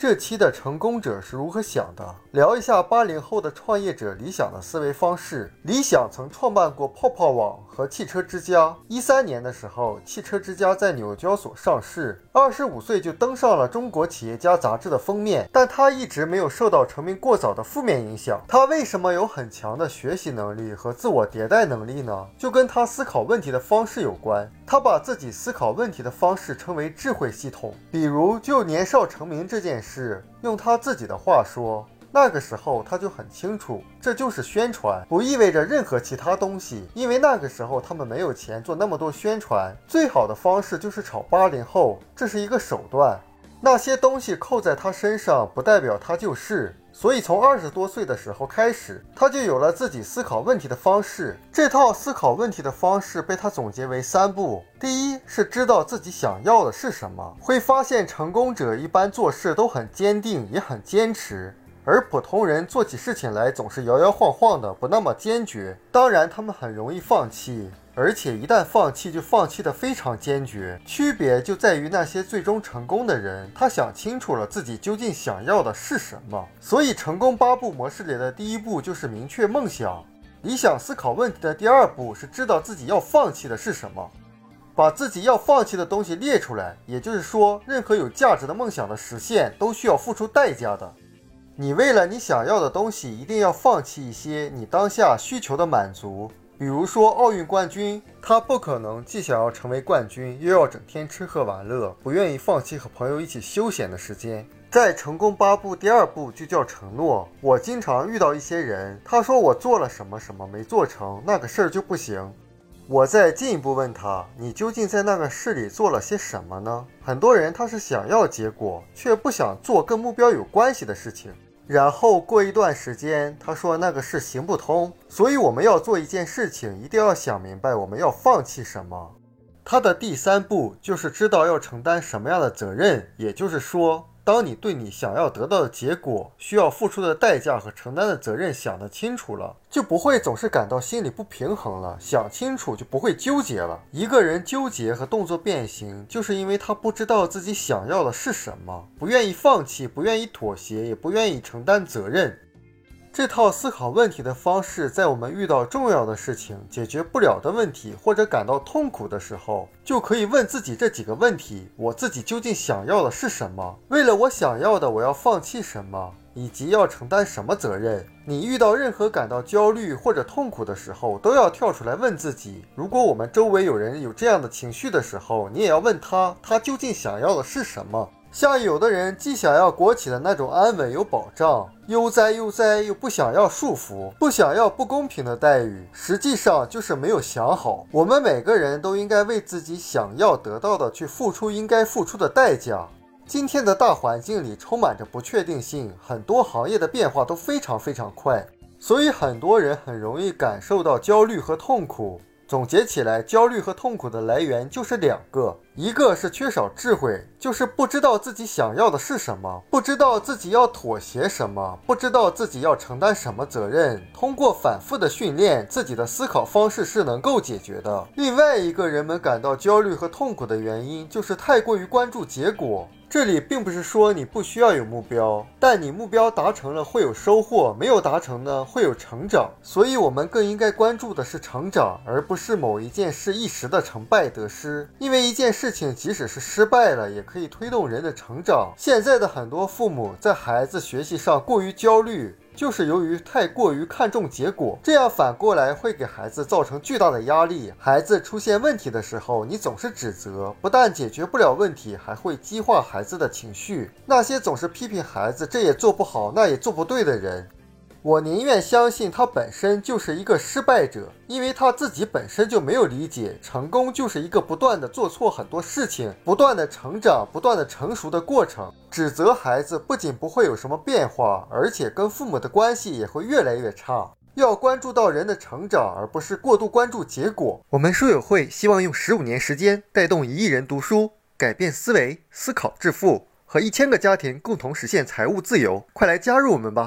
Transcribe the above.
这期的成功者是如何想的？聊一下八零后的创业者理想的思维方式。理想曾创办过泡泡网和汽车之家。一三年的时候，汽车之家在纽交所上市，二十五岁就登上了中国企业家杂志的封面。但他一直没有受到成名过早的负面影响。他为什么有很强的学习能力和自我迭代能力呢？就跟他思考问题的方式有关。他把自己思考问题的方式称为智慧系统。比如，就年少成名这件事，是用他自己的话说，那个时候他就很清楚，这就是宣传，不意味着任何其他东西。因为那个时候他们没有钱做那么多宣传，最好的方式就是炒八零后，这是一个手段。那些东西扣在他身上，不代表他就是。所以，从二十多岁的时候开始，他就有了自己思考问题的方式。这套思考问题的方式被他总结为三步：第一是知道自己想要的是什么。会发现，成功者一般做事都很坚定，也很坚持，而普通人做起事情来总是摇摇晃晃的，不那么坚决。当然，他们很容易放弃。而且一旦放弃，就放弃的非常坚决。区别就在于那些最终成功的人，他想清楚了自己究竟想要的是什么。所以，成功八步模式里的第一步就是明确梦想。理想思考问题的第二步是知道自己要放弃的是什么，把自己要放弃的东西列出来。也就是说，任何有价值的梦想的实现都需要付出代价的。你为了你想要的东西，一定要放弃一些你当下需求的满足。比如说奥运冠军，他不可能既想要成为冠军，又要整天吃喝玩乐，不愿意放弃和朋友一起休闲的时间。在成功八步，第二步就叫承诺。我经常遇到一些人，他说我做了什么什么没做成，那个事儿就不行。我再进一步问他，你究竟在那个事里做了些什么呢？很多人他是想要结果，却不想做跟目标有关系的事情。然后过一段时间，他说那个事行不通，所以我们要做一件事情，一定要想明白我们要放弃什么。他的第三步就是知道要承担什么样的责任，也就是说。当你对你想要得到的结果、需要付出的代价和承担的责任想得清楚了，就不会总是感到心里不平衡了。想清楚就不会纠结了。一个人纠结和动作变形，就是因为他不知道自己想要的是什么，不愿意放弃，不愿意妥协，也不愿意承担责任。这套思考问题的方式，在我们遇到重要的事情、解决不了的问题或者感到痛苦的时候，就可以问自己这几个问题：我自己究竟想要的是什么？为了我想要的，我要放弃什么？以及要承担什么责任？你遇到任何感到焦虑或者痛苦的时候，都要跳出来问自己：如果我们周围有人有这样的情绪的时候，你也要问他，他究竟想要的是什么？像有的人既想要国企的那种安稳有保障，悠哉悠哉，又不想要束缚，不想要不公平的待遇，实际上就是没有想好。我们每个人都应该为自己想要得到的去付出应该付出的代价。今天的大环境里充满着不确定性，很多行业的变化都非常非常快，所以很多人很容易感受到焦虑和痛苦。总结起来，焦虑和痛苦的来源就是两个，一个是缺少智慧，就是不知道自己想要的是什么，不知道自己要妥协什么，不知道自己要承担什么责任。通过反复的训练，自己的思考方式是能够解决的。另外一个人们感到焦虑和痛苦的原因，就是太过于关注结果。这里并不是说你不需要有目标，但你目标达成了会有收获，没有达成呢会有成长。所以，我们更应该关注的是成长，而不是某一件事一时的成败得失。因为一件事情即使是失败了，也可以推动人的成长。现在的很多父母在孩子学习上过于焦虑。就是由于太过于看重结果，这样反过来会给孩子造成巨大的压力。孩子出现问题的时候，你总是指责，不但解决不了问题，还会激化孩子的情绪。那些总是批评孩子这也做不好，那也做不对的人。我宁愿相信他本身就是一个失败者，因为他自己本身就没有理解成功就是一个不断的做错很多事情、不断的成长、不断的成熟的过程。指责孩子不仅不会有什么变化，而且跟父母的关系也会越来越差。要关注到人的成长，而不是过度关注结果。我们书友会希望用十五年时间带动一亿人读书，改变思维，思考致富，和一千个家庭共同实现财务自由。快来加入我们吧！